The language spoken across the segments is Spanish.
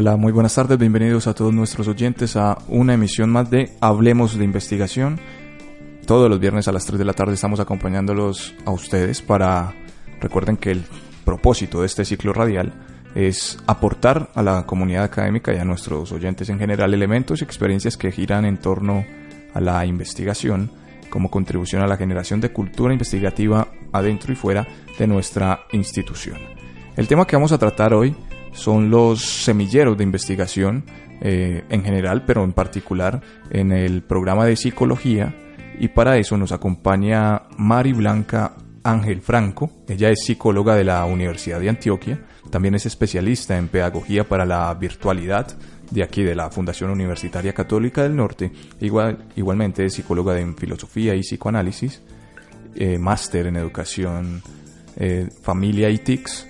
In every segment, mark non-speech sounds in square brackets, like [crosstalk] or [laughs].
Hola, muy buenas tardes, bienvenidos a todos nuestros oyentes a una emisión más de Hablemos de Investigación. Todos los viernes a las 3 de la tarde estamos acompañándolos a ustedes para, recuerden que el propósito de este ciclo radial es aportar a la comunidad académica y a nuestros oyentes en general elementos y experiencias que giran en torno a la investigación como contribución a la generación de cultura investigativa adentro y fuera de nuestra institución. El tema que vamos a tratar hoy son los semilleros de investigación eh, en general, pero en particular en el programa de psicología. Y para eso nos acompaña Mari Blanca Ángel Franco. Ella es psicóloga de la Universidad de Antioquia. También es especialista en pedagogía para la virtualidad de aquí de la Fundación Universitaria Católica del Norte. Igual, igualmente es psicóloga en filosofía y psicoanálisis. Eh, máster en educación, eh, familia y TICS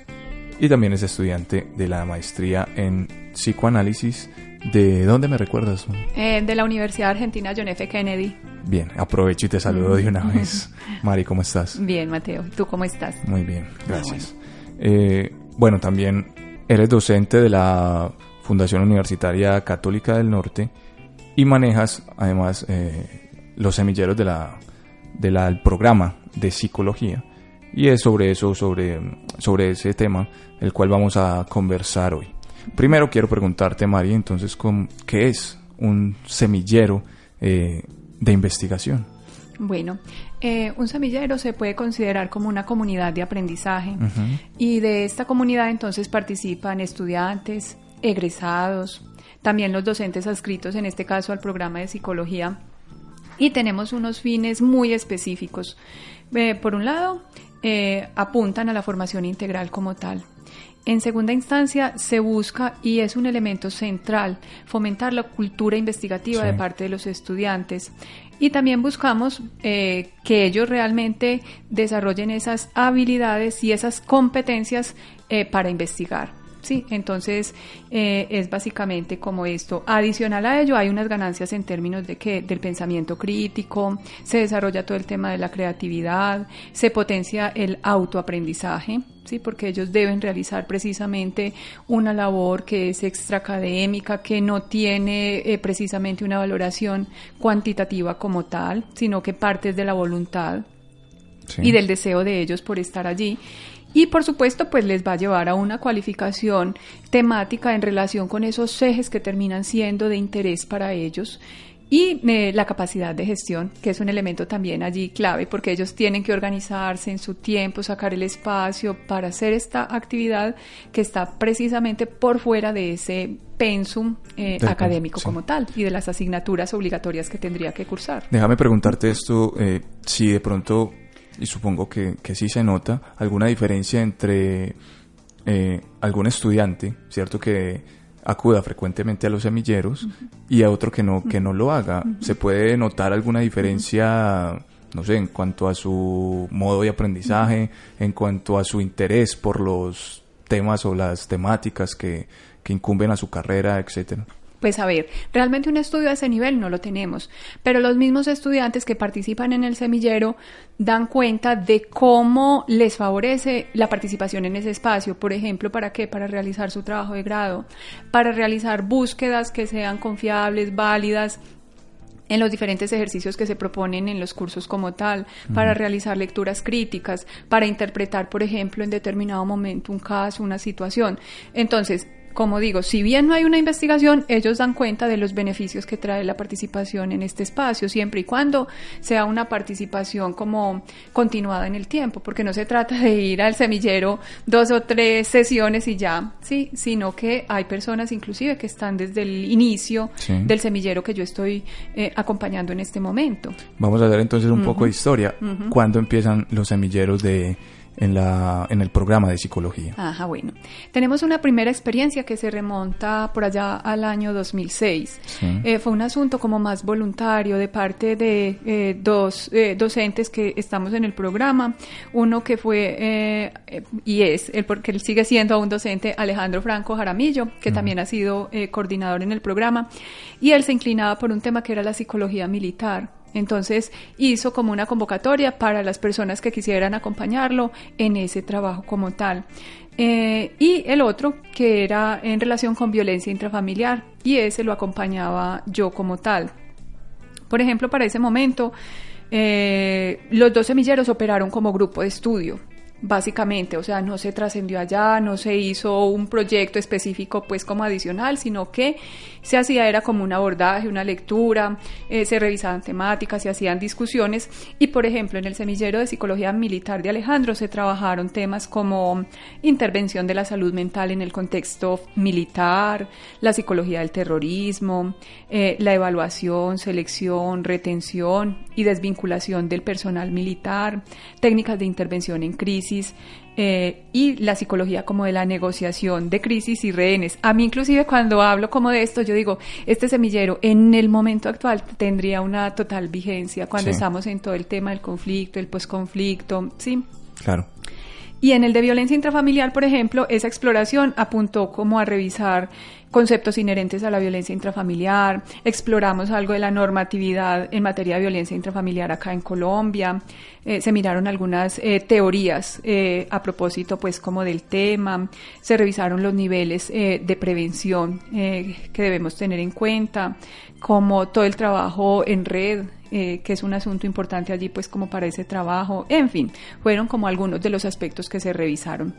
y también es estudiante de la maestría en psicoanálisis. ¿De dónde me recuerdas? Eh, de la Universidad Argentina John F. Kennedy. Bien, aprovecho y te saludo de una vez. [laughs] Mari, ¿cómo estás? Bien, Mateo. ¿Tú cómo estás? Muy bien, gracias. Eh, bueno. también eres docente de la Fundación Universitaria Católica del Norte y manejas además eh, los semilleros de la, del programa de psicología y es sobre eso, sobre, sobre ese tema, el cual vamos a conversar hoy. Primero quiero preguntarte, María, entonces, ¿qué es un semillero eh, de investigación? Bueno, eh, un semillero se puede considerar como una comunidad de aprendizaje y de esta comunidad entonces participan estudiantes, egresados, también los docentes adscritos en este caso al programa de psicología y tenemos unos fines muy específicos. Eh, por un lado, eh, apuntan a la formación integral como tal. En segunda instancia, se busca, y es un elemento central, fomentar la cultura investigativa de parte de los estudiantes. Y también buscamos eh, que ellos realmente desarrollen esas habilidades y esas competencias eh, para investigar. Sí, entonces eh, es básicamente como esto. Adicional a ello, hay unas ganancias en términos de que del pensamiento crítico, se desarrolla todo el tema de la creatividad, se potencia el autoaprendizaje, sí, porque ellos deben realizar precisamente una labor que es extraacadémica, que no tiene eh, precisamente una valoración cuantitativa como tal, sino que parte de la voluntad y del deseo de ellos por estar allí y por supuesto pues les va a llevar a una cualificación temática en relación con esos ejes que terminan siendo de interés para ellos y eh, la capacidad de gestión, que es un elemento también allí clave, porque ellos tienen que organizarse en su tiempo, sacar el espacio para hacer esta actividad que está precisamente por fuera de ese pensum eh, académico como tal y de las asignaturas obligatorias que tendría que cursar. Déjame preguntarte esto, eh, si de pronto y supongo que, que sí se nota alguna diferencia entre eh, algún estudiante, ¿cierto? Que acuda frecuentemente a los semilleros y a otro que no, que no lo haga. ¿Se puede notar alguna diferencia, no sé, en cuanto a su modo de aprendizaje, en cuanto a su interés por los temas o las temáticas que, que incumben a su carrera, etcétera? Pues a ver, realmente un estudio a ese nivel no lo tenemos, pero los mismos estudiantes que participan en el semillero dan cuenta de cómo les favorece la participación en ese espacio. Por ejemplo, ¿para qué? Para realizar su trabajo de grado, para realizar búsquedas que sean confiables, válidas, en los diferentes ejercicios que se proponen en los cursos como tal, para realizar lecturas críticas, para interpretar, por ejemplo, en determinado momento un caso, una situación. Entonces, como digo, si bien no hay una investigación, ellos dan cuenta de los beneficios que trae la participación en este espacio, siempre y cuando sea una participación como continuada en el tiempo, porque no se trata de ir al semillero dos o tres sesiones y ya, sí, sino que hay personas inclusive que están desde el inicio del semillero que yo estoy eh, acompañando en este momento. Vamos a ver entonces un poco de historia. ¿Cuándo empiezan los semilleros de en, la, en el programa de psicología. Ajá, bueno. Tenemos una primera experiencia que se remonta por allá al año 2006. Eh, fue un asunto como más voluntario de parte de eh, dos eh, docentes que estamos en el programa. Uno que fue, y es, el, porque él sigue siendo un docente, Alejandro Franco Jaramillo, que también ha sido coordinador en el programa. Y él se inclinaba por un tema que era la psicología militar Entonces hizo como una convocatoria para las personas que quisieran acompañarlo en ese trabajo como tal. Eh, y el otro que era en relación con violencia intrafamiliar y ese lo acompañaba yo como tal. Por ejemplo, para ese momento, eh, los dos semilleros operaron como grupo de estudio básicamente, o sea, no se trascendió allá, no se hizo un proyecto específico pues como adicional, sino que se hacía era como un abordaje, una lectura, eh, se revisaban temáticas, se hacían discusiones. Y por ejemplo en el semillero de psicología militar de Alejandro se trabajaron temas como intervención de la salud mental en el contexto militar, la psicología del terrorismo, eh, la evaluación, selección, retención y desvinculación del personal militar, técnicas de intervención en crisis, eh, y la psicología como de la negociación de crisis y rehenes. A mí inclusive cuando hablo como de esto, yo digo, este semillero en el momento actual tendría una total vigencia cuando estamos en todo el tema del conflicto, el posconflicto, ¿sí? Claro. Y en el de violencia intrafamiliar, por ejemplo, esa exploración apuntó como a revisar conceptos inherentes a la violencia intrafamiliar, exploramos algo de la normatividad en materia de violencia intrafamiliar acá en Colombia, eh, se miraron algunas eh, teorías eh, a propósito pues como del tema, se revisaron los niveles de prevención que debemos tener en cuenta, como todo el trabajo en red, que es un asunto importante allí pues como para ese trabajo, en fin, fueron como algunos de los aspectos que se revisaron.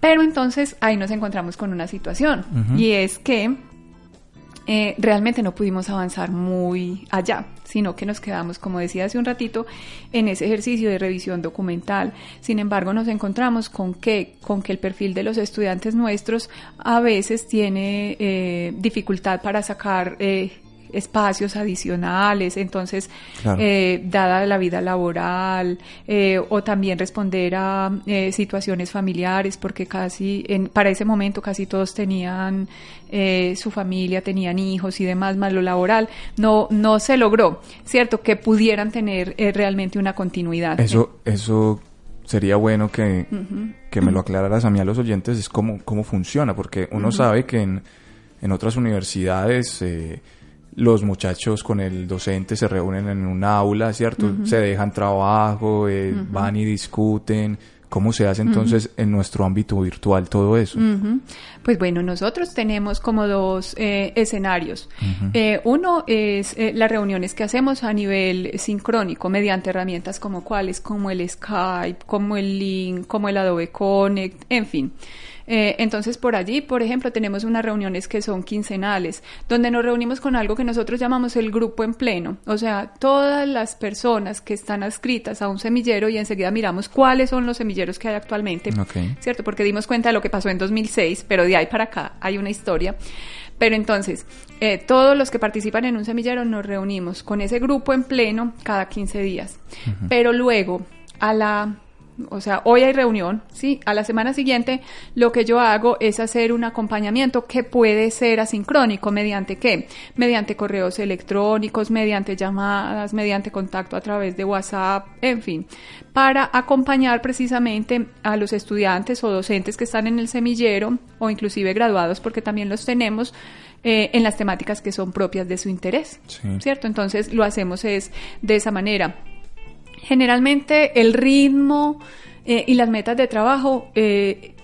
Pero entonces ahí nos encontramos con una situación y es que eh, realmente no pudimos avanzar muy allá, sino que nos quedamos, como decía hace un ratito, en ese ejercicio de revisión documental. Sin embargo, nos encontramos con que, con que el perfil de los estudiantes nuestros a veces tiene eh, dificultad para sacar eh, espacios adicionales, entonces, eh, dada la vida laboral, eh, o también responder a eh, situaciones familiares, porque casi, en, para ese momento casi todos tenían su familia, tenían hijos y demás, más lo laboral, no, no se logró, ¿cierto? Que pudieran tener realmente una continuidad. Eso, eso sería bueno que, que me lo aclararas a mí a los oyentes, es cómo, cómo funciona, porque uno sabe que en, en otras universidades los muchachos con el docente se reúnen en un aula, ¿cierto? Se dejan trabajo, eh, van y discuten. ¿Cómo se hace entonces en nuestro ámbito virtual todo eso? Pues bueno, nosotros tenemos como dos eh, escenarios. Eh, uno es las reuniones que hacemos a nivel sincrónico mediante herramientas como cuáles, como el Skype, como el Link, como el Adobe Connect, en fin. Eh, entonces, por allí, por ejemplo, tenemos unas reuniones que son quincenales, donde nos reunimos con algo que nosotros llamamos el grupo en pleno. O sea, todas las personas que están adscritas a un semillero y enseguida miramos cuáles son los semilleros que hay actualmente, ¿cierto? Porque dimos cuenta de lo que pasó en 2006, pero de ahí para acá hay una historia. Pero entonces, eh, todos los que participan en un semillero nos reunimos con ese grupo en pleno cada 15 días. Pero luego, a la o sea, hoy hay reunión, ¿sí? A la semana siguiente lo que yo hago es hacer un acompañamiento que puede ser asincrónico, ¿mediante qué? Mediante correos electrónicos, mediante llamadas, mediante contacto a través de WhatsApp, en fin, para acompañar precisamente a los estudiantes o docentes que están en el semillero o inclusive graduados, porque también los tenemos, eh, en las temáticas que son propias de su interés, ¿cierto? Entonces lo hacemos es de esa manera generalmente el ritmo eh, y las metas de trabajo eh,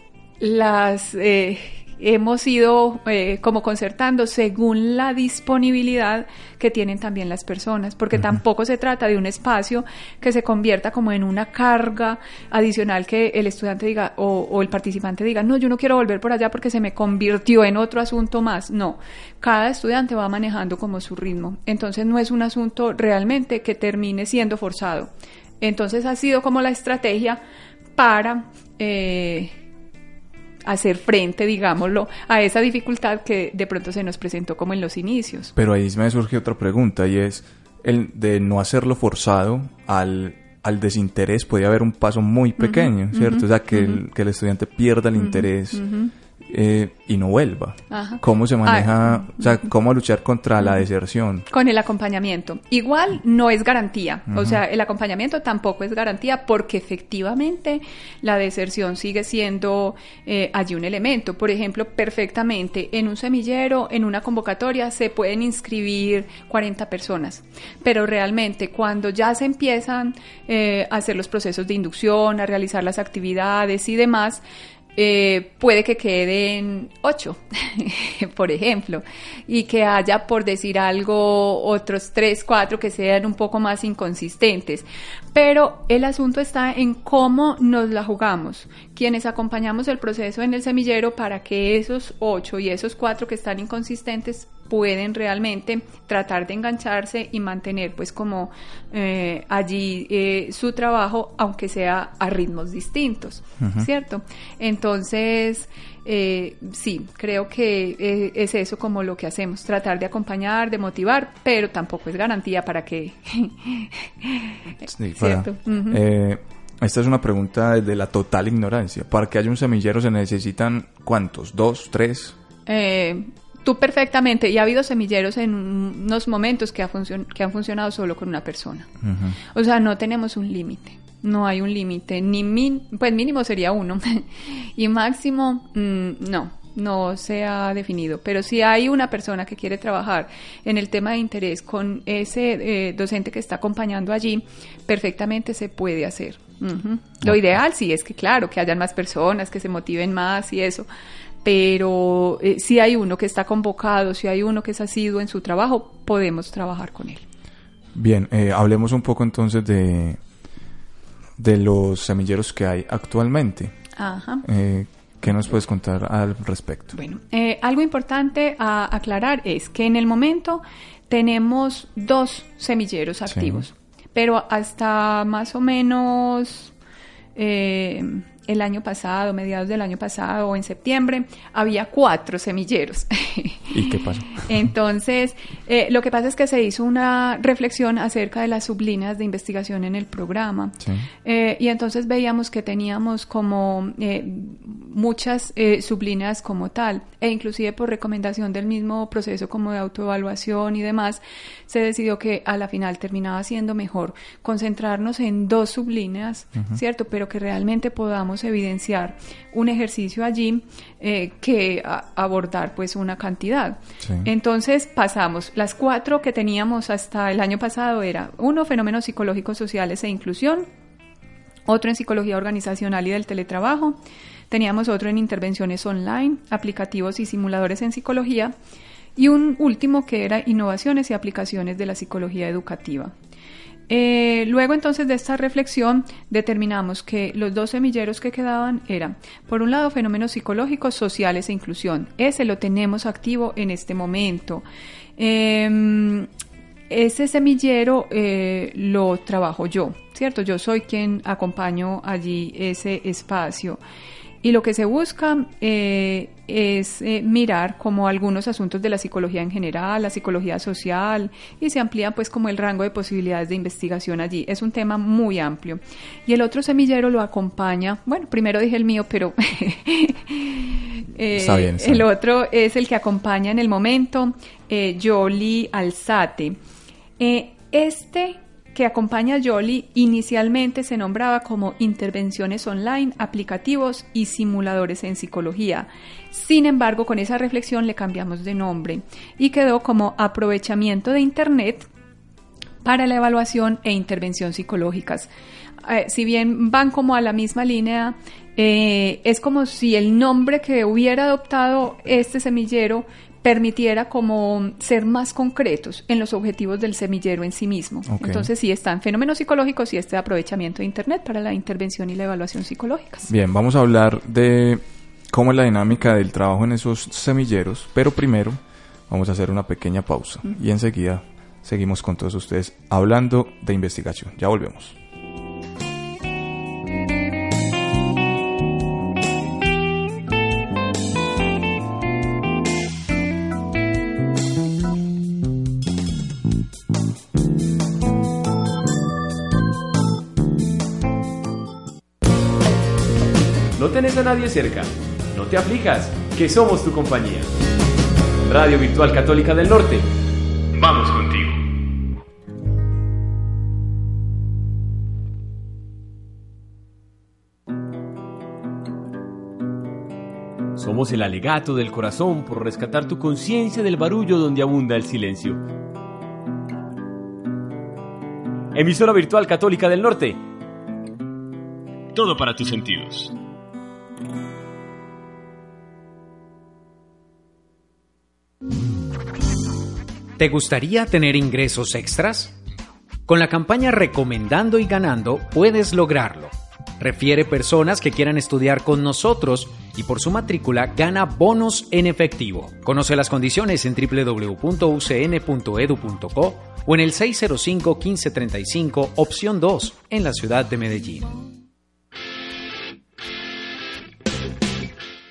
las eh, hemos ido como concertando según la disponibilidad que tienen también las personas, porque tampoco se trata de un espacio que se convierta como en una carga adicional que el estudiante diga o, o, el participante diga, no, yo no quiero volver por allá porque se me convirtió en otro asunto más. No, cada estudiante va manejando como su ritmo. Entonces no es un asunto realmente que termine siendo forzado. Entonces ha sido como la estrategia para eh, hacer frente, digámoslo, a esa dificultad que de pronto se nos presentó como en los inicios. Pero ahí me surge otra pregunta y es el de no hacerlo forzado al, al desinterés puede haber un paso muy pequeño, ¿cierto? o sea, que, el, que el estudiante pierda el interés eh, y no vuelva. ¿Cómo se maneja, Ah, o sea, cómo luchar contra la deserción? Con el acompañamiento. Igual no es garantía, o sea, el acompañamiento tampoco es garantía porque efectivamente la deserción sigue siendo eh, allí un elemento. Por ejemplo, perfectamente en un semillero, en una convocatoria, se pueden inscribir 40 personas, pero realmente cuando ya se empiezan eh, a hacer los procesos de inducción, a realizar las actividades y demás, eh, puede que queden ocho, [laughs] por ejemplo, y que haya, por decir algo, otros tres, cuatro que sean un poco más inconsistentes. Pero el asunto está en cómo nos la jugamos, quienes acompañamos el proceso en el semillero para que esos ocho y esos cuatro que están inconsistentes pueden realmente tratar de engancharse y mantener pues como eh, allí eh, su trabajo aunque sea a ritmos distintos, ¿cierto? Entonces, eh, sí, creo que eh, es eso como lo que hacemos, tratar de acompañar, de motivar, pero tampoco es garantía para que... Sí, [laughs] para- ¿Cierto? Esta es una pregunta de la total ignorancia. Para que haya un semillero se necesitan cuántos, dos, tres. Eh, tú perfectamente, y ha habido semilleros en unos momentos que, ha que han funcionado solo con una persona. O sea, no tenemos un límite, no hay un límite, ni min, pues mínimo sería uno, [laughs] y máximo, mm, no, no se ha definido. Pero si hay una persona que quiere trabajar en el tema de interés con ese eh, docente que está acompañando allí, perfectamente se puede hacer. Lo ideal sí es que, claro, que hayan más personas, que se motiven más y eso. Pero eh, si hay uno que está convocado, si hay uno que es asiduo en su trabajo, podemos trabajar con él. Bien, eh, hablemos un poco entonces de, de los semilleros que hay actualmente. Ajá. Eh, ¿Qué nos puedes contar al respecto? Bueno, eh, algo importante a aclarar es que en el momento tenemos dos semilleros activos, pero hasta más o menos eh, el año pasado, mediados del año pasado o en septiembre, había cuatro semilleros. ¿Y qué pasó? [laughs] Entonces, eh, lo que pasa es que se hizo una reflexión acerca de las sublíneas de investigación en el programa. Sí. Eh, y entonces veíamos que teníamos como eh, muchas eh, sublíneas como tal, e inclusive por recomendación del mismo proceso como de autoevaluación y demás, se decidió que a la final terminaba siendo mejor concentrarnos en dos sublíneas, ¿cierto? Pero que realmente podamos evidenciar un ejercicio allí eh, que abordar pues una cantidad. Sí. Entonces pasamos, las cuatro que teníamos hasta el año pasado era uno, fenómenos psicológicos sociales e inclusión, otro en psicología organizacional y del teletrabajo, teníamos otro en intervenciones online, aplicativos y simuladores en psicología, y un último que era innovaciones y aplicaciones de la psicología educativa. Eh, luego entonces de esta reflexión determinamos que los dos semilleros que quedaban eran, por un lado, fenómenos psicológicos, sociales e inclusión. Ese lo tenemos activo en este momento. Em, ese semillero eh, lo trabajo yo, ¿cierto? Yo soy quien acompaño allí ese espacio. Y lo que se busca eh, es eh, mirar como algunos asuntos de la psicología en general, la psicología social, y se amplía pues como el rango de posibilidades de investigación allí. Es un tema muy amplio. Y el otro semillero lo acompaña, bueno, primero dije el mío, pero [laughs] eh, Está bien, está el otro es el que acompaña en el momento, eh, Yoli Alzate. Eh, este que acompaña a Yoli inicialmente se nombraba como intervenciones online, aplicativos y simuladores en psicología. Sin embargo, con esa reflexión le cambiamos de nombre y quedó como aprovechamiento de Internet para la evaluación e intervención psicológicas. Eh, si bien van como a la misma línea, eh, es como si el nombre que hubiera adoptado este semillero permitiera como ser más concretos en los objetivos del semillero en sí mismo. Entonces sí están fenómenos psicológicos y este aprovechamiento de Internet para la intervención y la evaluación psicológicas. Bien, vamos a hablar de cómo es la dinámica del trabajo en esos semilleros, pero primero vamos a hacer una pequeña pausa y enseguida seguimos con todos ustedes hablando de investigación. Ya volvemos. A nadie cerca. No te aflijas. que somos tu compañía. Radio Virtual Católica del Norte. Vamos contigo. Somos el alegato del corazón por rescatar tu conciencia del barullo donde abunda el silencio. Emisora Virtual Católica del Norte. Todo para tus sentidos. ¿Te gustaría tener ingresos extras? Con la campaña Recomendando y Ganando puedes lograrlo. Refiere personas que quieran estudiar con nosotros y por su matrícula gana bonos en efectivo. Conoce las condiciones en www.ucn.edu.co o en el 605-1535, opción 2, en la ciudad de Medellín.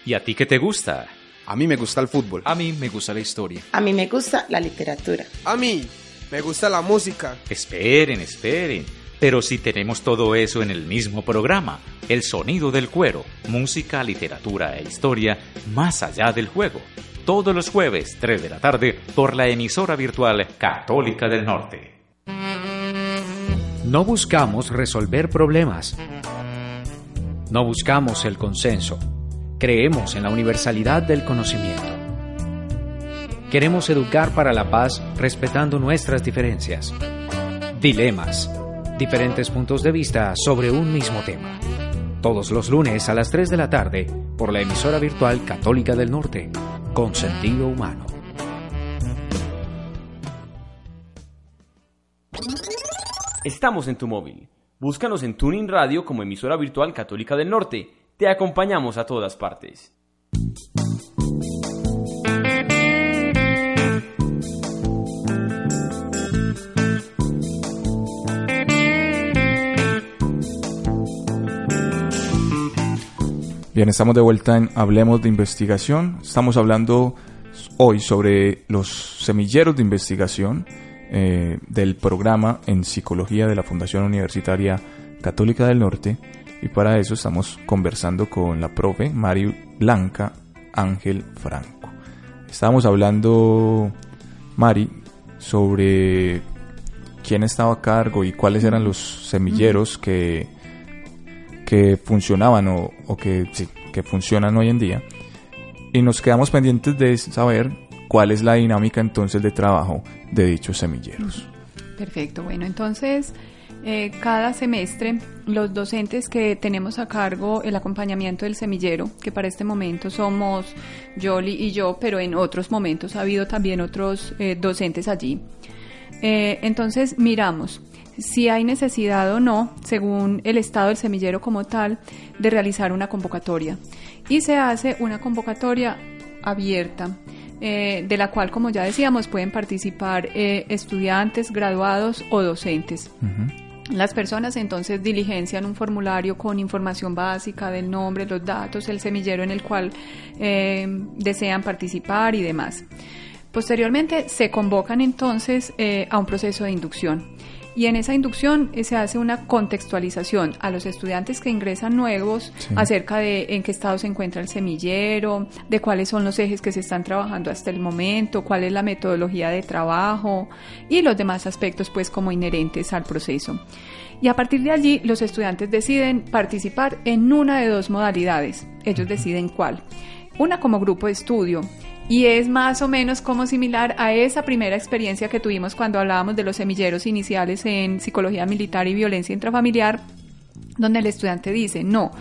¿Y a ti qué te gusta? A mí me gusta el fútbol. A mí me gusta la historia. A mí me gusta la literatura. A mí me gusta la música. Esperen, esperen. Pero si tenemos todo eso en el mismo programa, El Sonido del Cuero, música, literatura e historia, más allá del juego. Todos los jueves, 3 de la tarde, por la emisora virtual Católica del Norte. No buscamos resolver problemas. No buscamos el consenso. Creemos en la universalidad del conocimiento. Queremos educar para la paz respetando nuestras diferencias. Dilemas diferentes puntos de vista sobre un mismo tema. Todos los lunes a las 3 de la tarde por la emisora virtual Católica del Norte, con sentido humano. Estamos en tu móvil. Búscanos en Tuning Radio como emisora virtual Católica del Norte. Te acompañamos a todas partes. Bien, estamos de vuelta en Hablemos de Investigación. Estamos hablando hoy sobre los semilleros de investigación eh, del programa en Psicología de la Fundación Universitaria Católica del Norte. Y para eso estamos conversando con la profe Mari Blanca Ángel Franco. Estábamos hablando, Mari, sobre quién estaba a cargo y cuáles eran los semilleros que que funcionaban o, que, que funcionan hoy en día. Y nos quedamos pendientes de saber cuál es la dinámica entonces de trabajo de dichos semilleros. Perfecto, bueno, entonces eh, cada semestre los docentes que tenemos a cargo el acompañamiento del semillero, que para este momento somos Jolly y yo, pero en otros momentos ha habido también otros eh, docentes allí. Eh, entonces miramos si hay necesidad o no, según el estado del semillero como tal, de realizar una convocatoria. Y se hace una convocatoria abierta. Eh, de la cual, como ya decíamos, pueden participar eh, estudiantes, graduados o docentes. Las personas entonces diligencian un formulario con información básica del nombre, los datos, el semillero en el cual eh, desean participar y demás. Posteriormente se convocan entonces a un proceso de inducción y en esa inducción eh, se hace una contextualización a los estudiantes que ingresan nuevos acerca de en qué estado se encuentra el semillero, de cuáles son los ejes que se están trabajando hasta el momento, cuál es la metodología de trabajo y los demás aspectos pues como inherentes al proceso. Y a partir de allí los estudiantes deciden participar en una de dos modalidades. Ellos deciden cuál. Una como grupo de estudio y es más o menos como similar a esa primera experiencia que tuvimos cuando hablábamos de los semilleros iniciales en psicología militar y violencia intrafamiliar, donde el estudiante dice, no,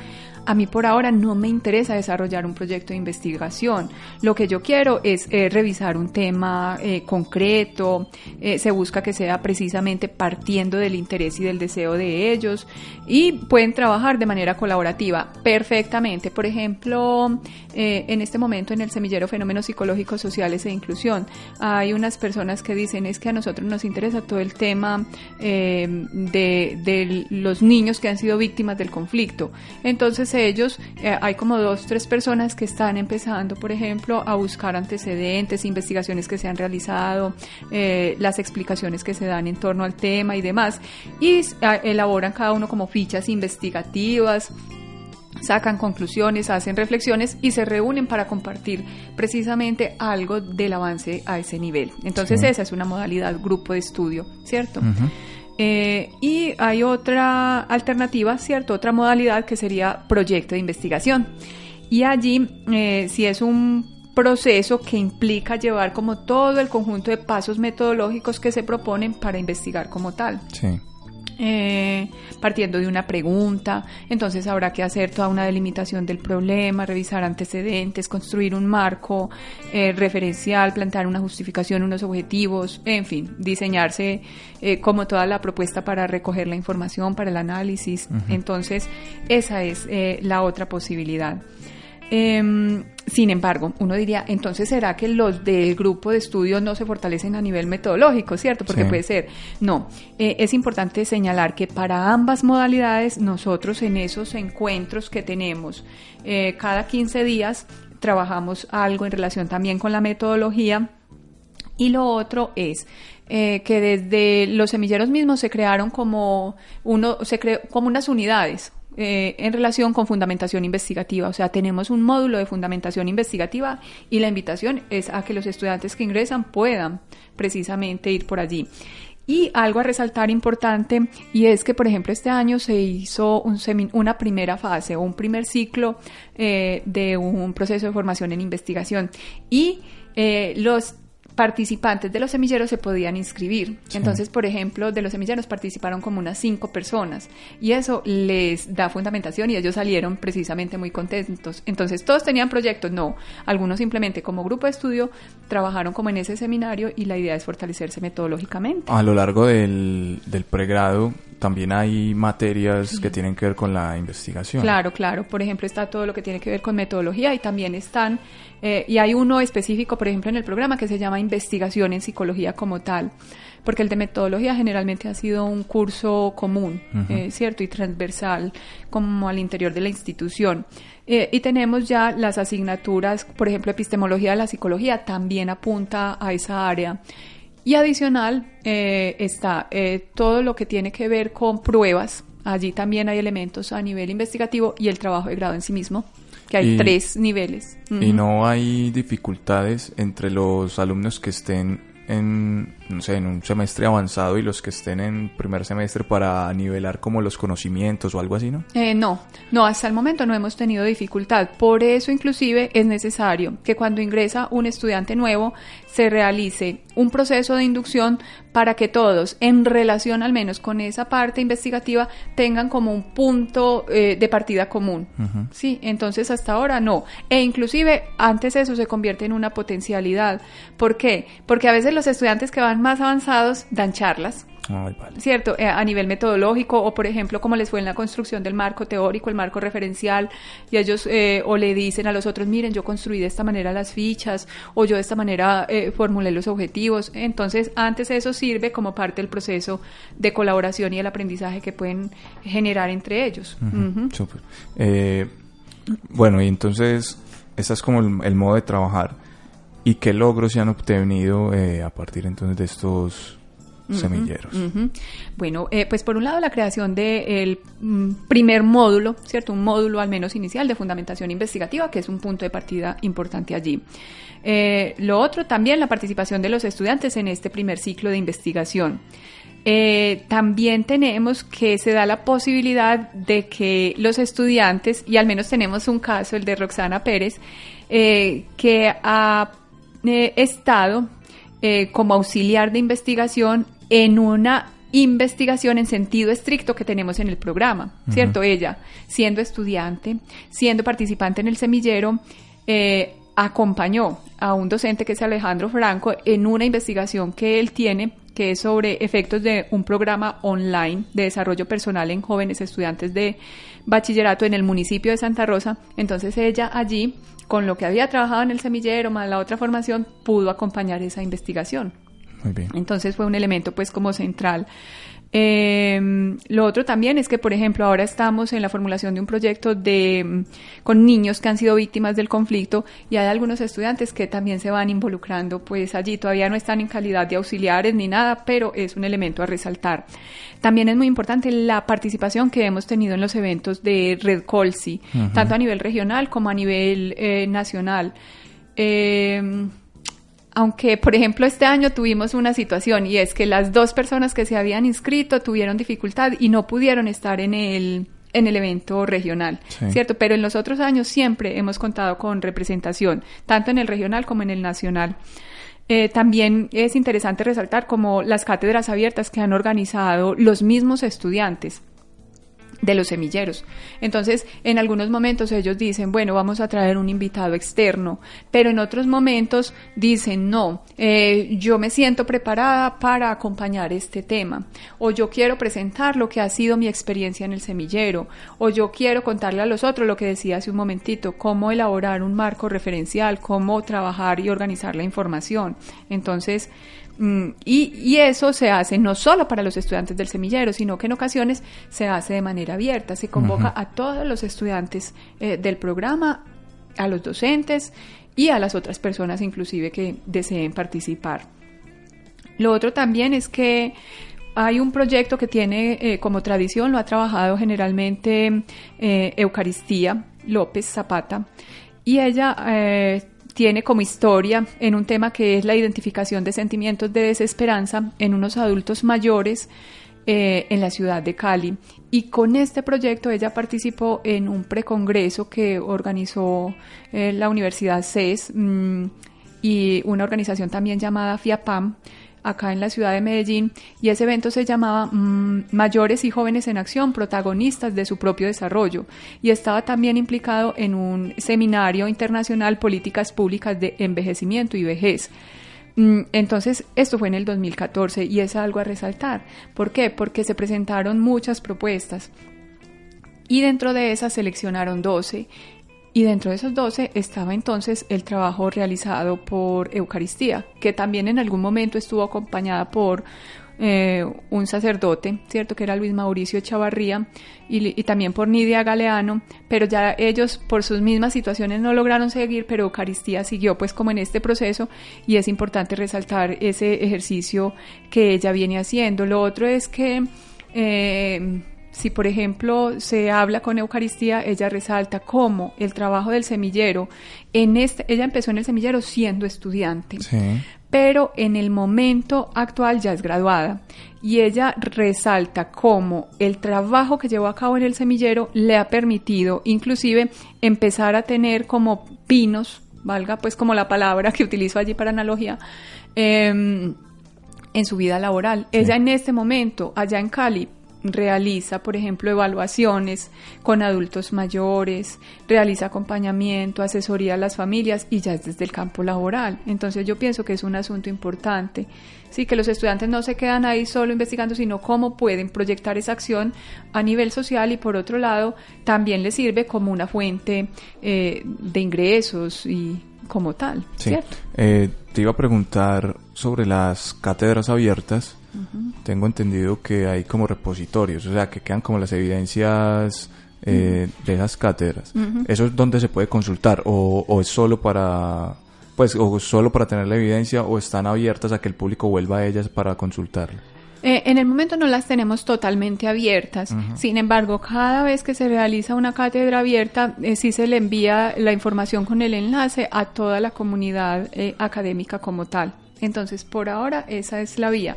a mí por ahora no me interesa desarrollar un proyecto de investigación. Lo que yo quiero es eh, revisar un tema eh, concreto. Eh, se busca que sea precisamente partiendo del interés y del deseo de ellos y pueden trabajar de manera colaborativa perfectamente. Por ejemplo, en este momento en el semillero Fenómenos Psicológicos Sociales e Inclusión hay unas personas que dicen es que a nosotros nos interesa todo el tema de, de los niños que han sido víctimas del conflicto. Entonces ellos eh, hay como dos, tres personas que están empezando, por ejemplo, a buscar antecedentes, investigaciones que se han realizado, eh, las explicaciones que se dan en torno al tema y demás, y elaboran cada uno como fichas investigativas sacan conclusiones, hacen reflexiones y se reúnen para compartir precisamente algo del avance a ese nivel. Entonces esa es una modalidad grupo de estudio, ¿cierto? Eh, y hay otra alternativa, ¿cierto? Otra modalidad que sería proyecto de investigación. Y allí, eh, si es un proceso que implica llevar como todo el conjunto de pasos metodológicos que se proponen para investigar como tal. Sí. Eh, partiendo de una pregunta, entonces habrá que hacer toda una delimitación del problema, revisar antecedentes, construir un marco eh, referencial, plantear una justificación, unos objetivos, en fin, diseñarse eh, como toda la propuesta para recoger la información, para el análisis. Entonces, esa es la otra posibilidad. Em, sin embargo, uno diría, entonces será que los del grupo de estudio no se fortalecen a nivel metodológico, ¿cierto? Porque puede ser. No, eh, es importante señalar que para ambas modalidades, nosotros en esos encuentros que tenemos eh, cada 15 días, trabajamos algo en relación también con la metodología. Y lo otro es eh, que desde los semilleros mismos se crearon como uno, se creó como unas unidades, eh, en relación con fundamentación investigativa. O sea, tenemos un módulo de fundamentación investigativa y la invitación es a que los estudiantes que ingresan puedan precisamente ir por allí. Y algo a resaltar importante y es que, por ejemplo, este año se hizo un una primera fase o un primer ciclo eh, de un proceso de formación en investigación y eh, los participantes de los semilleros se podían inscribir. Entonces, por ejemplo, de los semilleros participaron como unas cinco personas y eso les da fundamentación y ellos salieron precisamente muy contentos. Entonces, todos tenían proyectos, no, algunos simplemente como grupo de estudio trabajaron como en ese seminario y la idea es fortalecerse metodológicamente. A lo largo del, del pregrado también hay materias que tienen que ver con la investigación. Claro, claro. Por ejemplo, está todo lo que tiene que ver con metodología y también están, eh, y hay uno específico, por ejemplo, en el programa que se llama Investigación en Psicología como tal, porque el de metodología generalmente ha sido un curso común, eh, ¿cierto? Y transversal, como al interior de la institución. Eh, y tenemos ya las asignaturas, por ejemplo, epistemología de la psicología también apunta a esa área. Y adicional está todo lo que tiene que ver con pruebas. Allí también hay elementos a nivel investigativo y el trabajo de grado en sí mismo, que hay tres niveles. Y no hay dificultades entre los alumnos que estén en, no sé, en un semestre avanzado y los que estén en primer semestre para nivelar como los conocimientos o algo así, ¿no? Eh, no, no, hasta el momento no hemos tenido dificultad. Por eso inclusive es necesario que cuando ingresa un estudiante nuevo se realice un proceso de inducción para que todos, en relación al menos con esa parte investigativa, tengan como un punto eh, de partida común. Sí, entonces hasta ahora no. E inclusive antes eso se convierte en una potencialidad. ¿Por qué? Porque a veces los estudiantes que van más avanzados dan charlas ¿Cierto? Eh, a nivel metodológico o, por ejemplo, como les fue en la construcción del marco teórico, el marco referencial, y ellos eh, o le dicen a los otros, miren, yo construí de esta manera las fichas o yo de esta manera eh, formulé los objetivos. Entonces, antes eso sirve como parte del proceso de colaboración y el aprendizaje que pueden generar entre ellos. bueno, y entonces, ese es como el, modo de trabajar. ¿Y qué logros se han obtenido a partir entonces de estos semilleros. Bueno, eh, pues por un lado la creación del mm, primer módulo, ¿cierto? Un módulo al menos inicial de fundamentación investigativa, que es un punto de partida importante allí. Eh, lo otro también la participación de los estudiantes en este primer ciclo de investigación. Eh, también tenemos que se da la posibilidad de que los estudiantes, y al menos tenemos un caso, el de Roxana Pérez, que ha estado como auxiliar de investigación en una investigación en sentido estricto que tenemos en el programa, ¿cierto? Ella, siendo estudiante, siendo participante en el semillero, eh, acompañó a un docente que es Alejandro Franco en una investigación que él tiene que es sobre efectos de un programa online de desarrollo personal en jóvenes estudiantes de bachillerato en el municipio de Santa Rosa. Entonces ella allí, con lo que había trabajado en el semillero más la otra formación, pudo acompañar esa investigación. Entonces fue un elemento pues como central. Eh, lo otro también es que, por ejemplo, ahora estamos en la formulación de un proyecto de mm, con niños que han sido víctimas del conflicto y hay algunos estudiantes que también se van involucrando, pues allí todavía no están en calidad de auxiliares ni nada, pero es un elemento a resaltar. También es muy importante la participación que hemos tenido en los eventos de Red Colsi, tanto a nivel regional como a nivel eh, nacional. Eh, aunque, por ejemplo, este año tuvimos una situación y es que las dos personas que se habían inscrito tuvieron dificultad y no pudieron estar en el, en el evento regional, ¿cierto? Pero en los otros años siempre hemos contado con representación, tanto en el regional como en el nacional. Eh, también es interesante resaltar como las cátedras abiertas que han organizado los mismos estudiantes de los semilleros. Entonces, en algunos momentos ellos dicen, bueno, vamos a traer un invitado externo, pero en otros momentos dicen, no, eh, yo me siento preparada para acompañar este tema, o yo quiero presentar lo que ha sido mi experiencia en el semillero, o yo quiero contarle a los otros lo que decía hace un momentito, cómo elaborar un marco referencial, cómo trabajar y organizar la información. Entonces, Mm, y, eso se hace no solo para los estudiantes del semillero, sino que en ocasiones se hace de manera abierta. Se convoca a todos los estudiantes eh, del programa, a los docentes y a las otras personas inclusive que deseen participar. Lo otro también es que hay un proyecto que tiene eh, como tradición, lo ha trabajado generalmente eh, Eucaristía López Zapata, y ella tiene como historia en un tema que es la identificación de sentimientos de desesperanza en unos adultos mayores eh, en la ciudad de Cali. Y con este proyecto ella participó en un precongreso que organizó eh, la Universidad CES mm, y una organización también llamada FIAPAM acá en la ciudad de Medellín y ese evento se llamaba mm, Mayores y Jóvenes en Acción, protagonistas de su propio desarrollo y estaba también implicado en un seminario internacional Políticas Públicas de Envejecimiento y Vejez. Mm, entonces, esto fue en el 2014 y es algo a resaltar. ¿Por qué? Porque se presentaron muchas propuestas y dentro de esas seleccionaron 12 y dentro de esos 12 estaba entonces el trabajo realizado por Eucaristía, que también en algún momento estuvo acompañada por eh, un sacerdote, ¿cierto? Que era Luis Mauricio Chavarría y, también por Nidia Galeano, pero ya ellos por sus mismas situaciones no lograron seguir, pero Eucaristía siguió pues como en este proceso y es importante resaltar ese ejercicio que ella viene haciendo. Lo otro es que... Eh, si, por ejemplo, se habla con Eucaristía, ella resalta cómo el trabajo del semillero, en este, ella empezó en el semillero siendo estudiante, pero en el momento actual ya es graduada. Y ella resalta cómo el trabajo que llevó a cabo en el semillero le ha permitido inclusive empezar a tener como pinos, valga pues como la palabra que utilizo allí para analogía, em, en su vida laboral. Ella en este momento, allá en Cali, realiza, por ejemplo, evaluaciones con adultos mayores, realiza acompañamiento, asesoría a las familias y ya es desde el campo laboral. Entonces yo pienso que es un asunto importante. Sí, que los estudiantes no se quedan ahí solo investigando, sino cómo pueden proyectar esa acción a nivel social y por otro lado también les sirve como una fuente eh, de ingresos y como tal. ¿cierto? Eh, te iba a preguntar sobre las cátedras abiertas tengo entendido que hay como repositorios, o sea, que quedan como las evidencias eh, de esas cátedras. ¿Eso es donde se puede consultar o, es solo para pues o solo para tener la evidencia o están abiertas a que el público vuelva a ellas para consultarla? Eh, en el momento no las tenemos totalmente abiertas. Sin embargo, cada vez que se realiza una cátedra abierta, eh, sí se le envía la información con el enlace a toda la comunidad académica como tal. Entonces, por ahora, esa es la vía.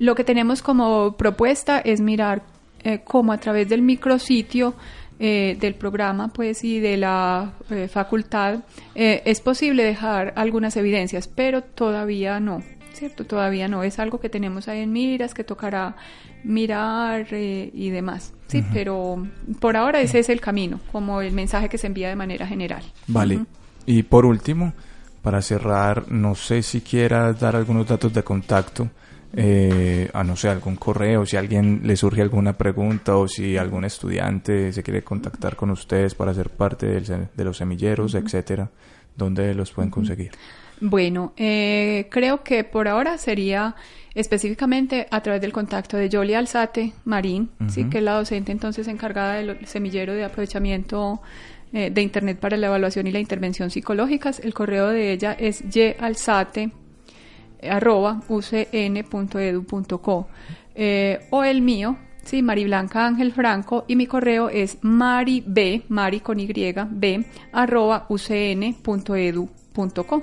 Lo que tenemos como propuesta es mirar eh, cómo a través del micrositio eh, del programa pues y de la eh, facultad eh, es posible dejar algunas evidencias, pero todavía no, ¿cierto? Todavía no, es algo que tenemos ahí en miras, que tocará mirar y demás, sí, pero por ahora ese es el camino, como el mensaje que se envía de manera general. Vale, y por último, para cerrar, no sé si quieras dar algunos datos de contacto eh, a no sé, algún correo, si a alguien le surge alguna pregunta o si algún estudiante se quiere contactar con ustedes para ser parte de los semilleros, etcétera. ¿dónde los pueden conseguir? Bueno, eh, creo que por ahora sería específicamente a través del contacto de Jolie Alzate Marín, sí, que es la docente entonces encargada del semillero de aprovechamiento eh, de Internet para la evaluación y la intervención psicológicas. El correo de ella es yalzate.ucn.edu.co eh, o el mío, sí, Mari Blanca Ángel Franco, y mi correo es marib, mari con y, b, arroba ucn.edu.co.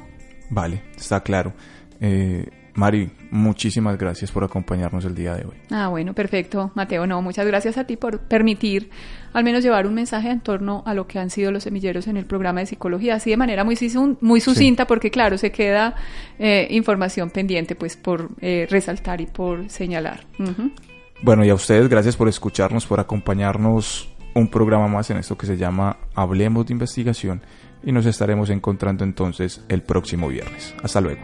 Vale, está claro. Eh, Mari, muchísimas gracias por acompañarnos el día de hoy. Ah, bueno, perfecto, Mateo. No, muchas gracias a ti por permitir al menos llevar un mensaje en torno a lo que han sido los semilleros en el programa de psicología, así de manera muy, muy sucinta, porque claro, se queda eh, información pendiente, pues, por eh, resaltar y por señalar. Bueno, y a ustedes, gracias por escucharnos, por acompañarnos un programa más en esto que se llama Hablemos de Investigación y nos estaremos encontrando entonces el próximo viernes. Hasta luego.